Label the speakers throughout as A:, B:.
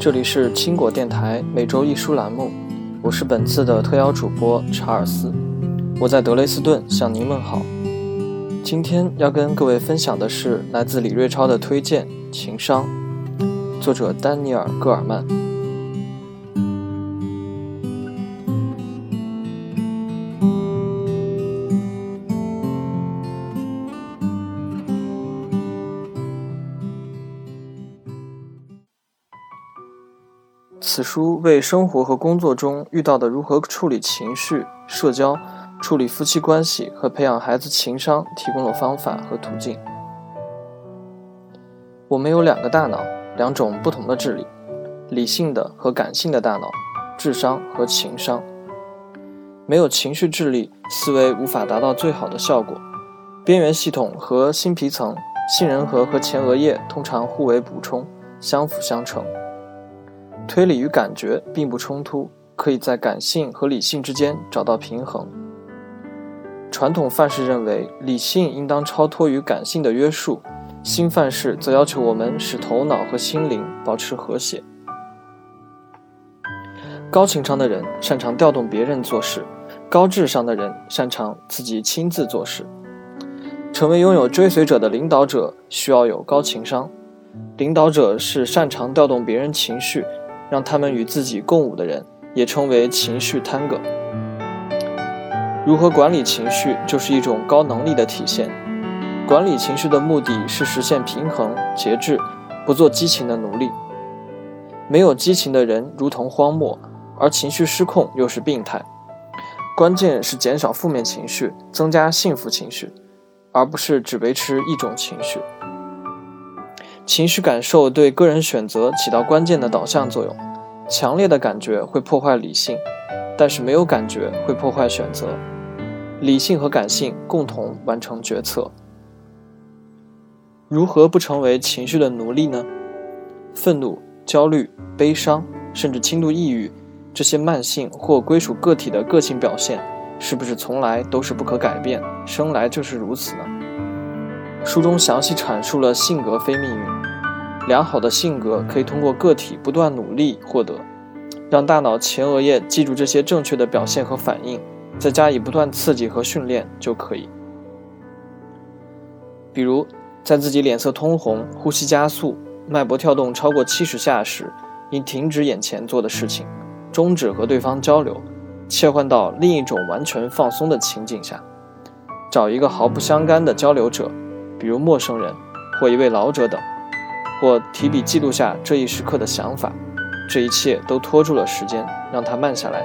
A: 这里是青果电台每周一书栏目，我是本次的特邀主播查尔斯，我在德累斯顿向您问好。今天要跟各位分享的是来自李瑞超的推荐《情商》，作者丹尼尔·戈尔曼。此书为生活和工作中遇到的如何处理情绪、社交、处理夫妻关系和培养孩子情商提供了方法和途径。我们有两个大脑，两种不同的智力：理性的和感性的大脑，智商和情商。没有情绪智力，思维无法达到最好的效果。边缘系统和新皮层、杏仁核和前额叶通常互为补充，相辅相成。推理与感觉并不冲突，可以在感性和理性之间找到平衡。传统范式认为，理性应当超脱于感性的约束；新范式则要求我们使头脑和心灵保持和谐。高情商的人擅长调动别人做事，高智商的人擅长自己亲自做事。成为拥有追随者的领导者，需要有高情商。领导者是擅长调动别人情绪。让他们与自己共舞的人，也称为情绪探戈。如何管理情绪，就是一种高能力的体现。管理情绪的目的是实现平衡、节制，不做激情的奴隶。没有激情的人如同荒漠，而情绪失控又是病态。关键是减少负面情绪，增加幸福情绪，而不是只维持一种情绪。情绪感受对个人选择起到关键的导向作用。强烈的感觉会破坏理性，但是没有感觉会破坏选择。理性和感性共同完成决策。如何不成为情绪的奴隶呢？愤怒、焦虑、悲伤，甚至轻度抑郁，这些慢性或归属个体的个性表现，是不是从来都是不可改变，生来就是如此呢？书中详细阐述了性格非命运。良好的性格可以通过个体不断努力获得，让大脑前额叶记住这些正确的表现和反应，再加以不断刺激和训练就可以。比如，在自己脸色通红、呼吸加速、脉搏跳动超过七十下时，应停止眼前做的事情，终止和对方交流，切换到另一种完全放松的情景下，找一个毫不相干的交流者，比如陌生人或一位老者等。或提笔记录下这一时刻的想法，这一切都拖住了时间，让它慢下来，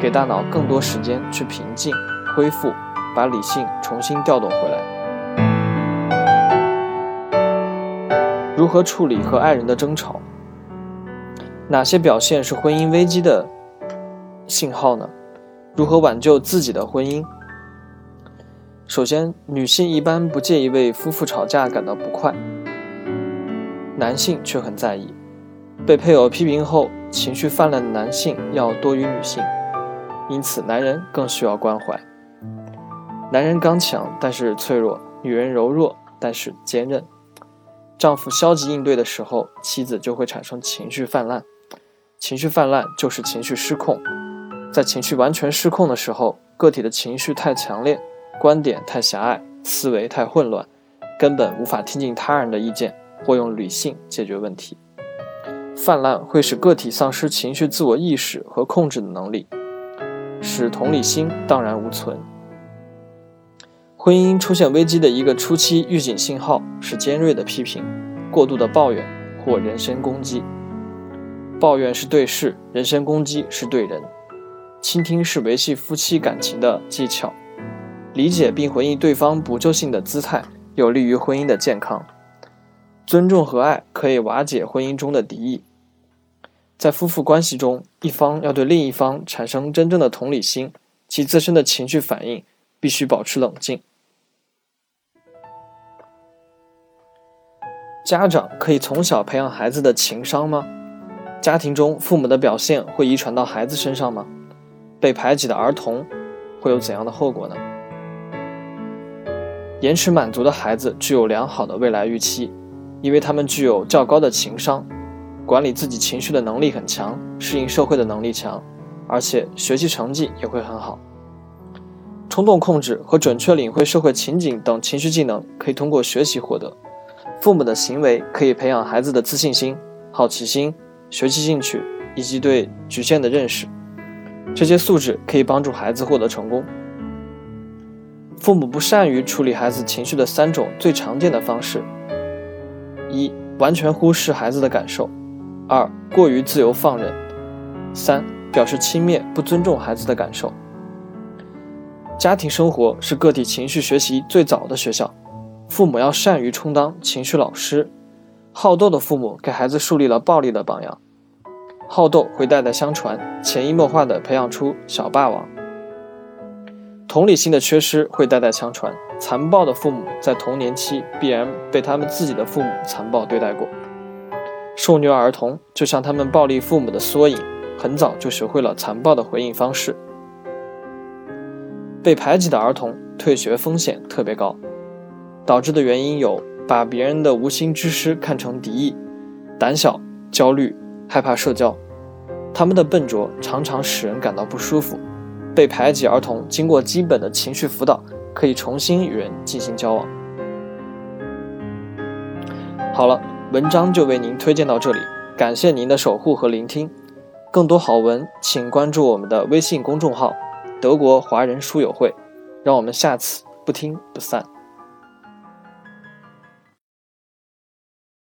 A: 给大脑更多时间去平静、恢复，把理性重新调动回来。如何处理和爱人的争吵？哪些表现是婚姻危机的信号呢？如何挽救自己的婚姻？首先，女性一般不介意为夫妇吵架感到不快。男性却很在意，被配偶批评后情绪泛滥的男性要多于女性，因此男人更需要关怀。男人刚强但是脆弱，女人柔弱但是坚韧。丈夫消极应对的时候，妻子就会产生情绪泛滥。情绪泛滥就是情绪失控，在情绪完全失控的时候，个体的情绪太强烈，观点太狭隘，思维太混乱，根本无法听进他人的意见。或用理性解决问题，泛滥会使个体丧失情绪自我意识和控制的能力，使同理心荡然无存。婚姻出现危机的一个初期预警信号是尖锐的批评、过度的抱怨或人身攻击。抱怨是对事，人身攻击是对人。倾听是维系夫妻感情的技巧，理解并回应对方补救性的姿态，有利于婚姻的健康。尊重和爱可以瓦解婚姻中的敌意。在夫妇关系中，一方要对另一方产生真正的同理心，其自身的情绪反应必须保持冷静。家长可以从小培养孩子的情商吗？家庭中父母的表现会遗传到孩子身上吗？被排挤的儿童会有怎样的后果呢？延迟满足的孩子具有良好的未来预期。因为他们具有较高的情商，管理自己情绪的能力很强，适应社会的能力强，而且学习成绩也会很好。冲动控制和准确领会社会情景等情绪技能可以通过学习获得。父母的行为可以培养孩子的自信心、好奇心、学习兴趣以及对局限的认识。这些素质可以帮助孩子获得成功。父母不善于处理孩子情绪的三种最常见的方式：一、完全忽视孩子的感受；二、过于自由放任；三、表示轻蔑、不尊重孩子的感受。家庭生活是个体情绪学习最早的学校，父母要善于充当情绪老师。好斗的父母给孩子树立了暴力的榜样，好斗会代代相传，潜移默化地培养出小霸王。同理心的缺失会代代相传，残暴的父母在童年期必然被他们自己的父母残暴对待过。受虐儿童就像他们暴力父母的缩影，很早就学会了残暴的回应方式。被排挤的儿童退学风险特别高，导致的原因有把别人的无心之失看成敌意、胆小、焦虑、害怕社交，他们的笨拙常常使人感到不舒服。被排挤儿童经过基本的情绪辅导，可以重新与人进行交往。好了，文章就为您推荐到这里，感谢您的守护和聆听。更多好文，请关注我们的微信公众号。德国华人书友会，让我们下次不听不散。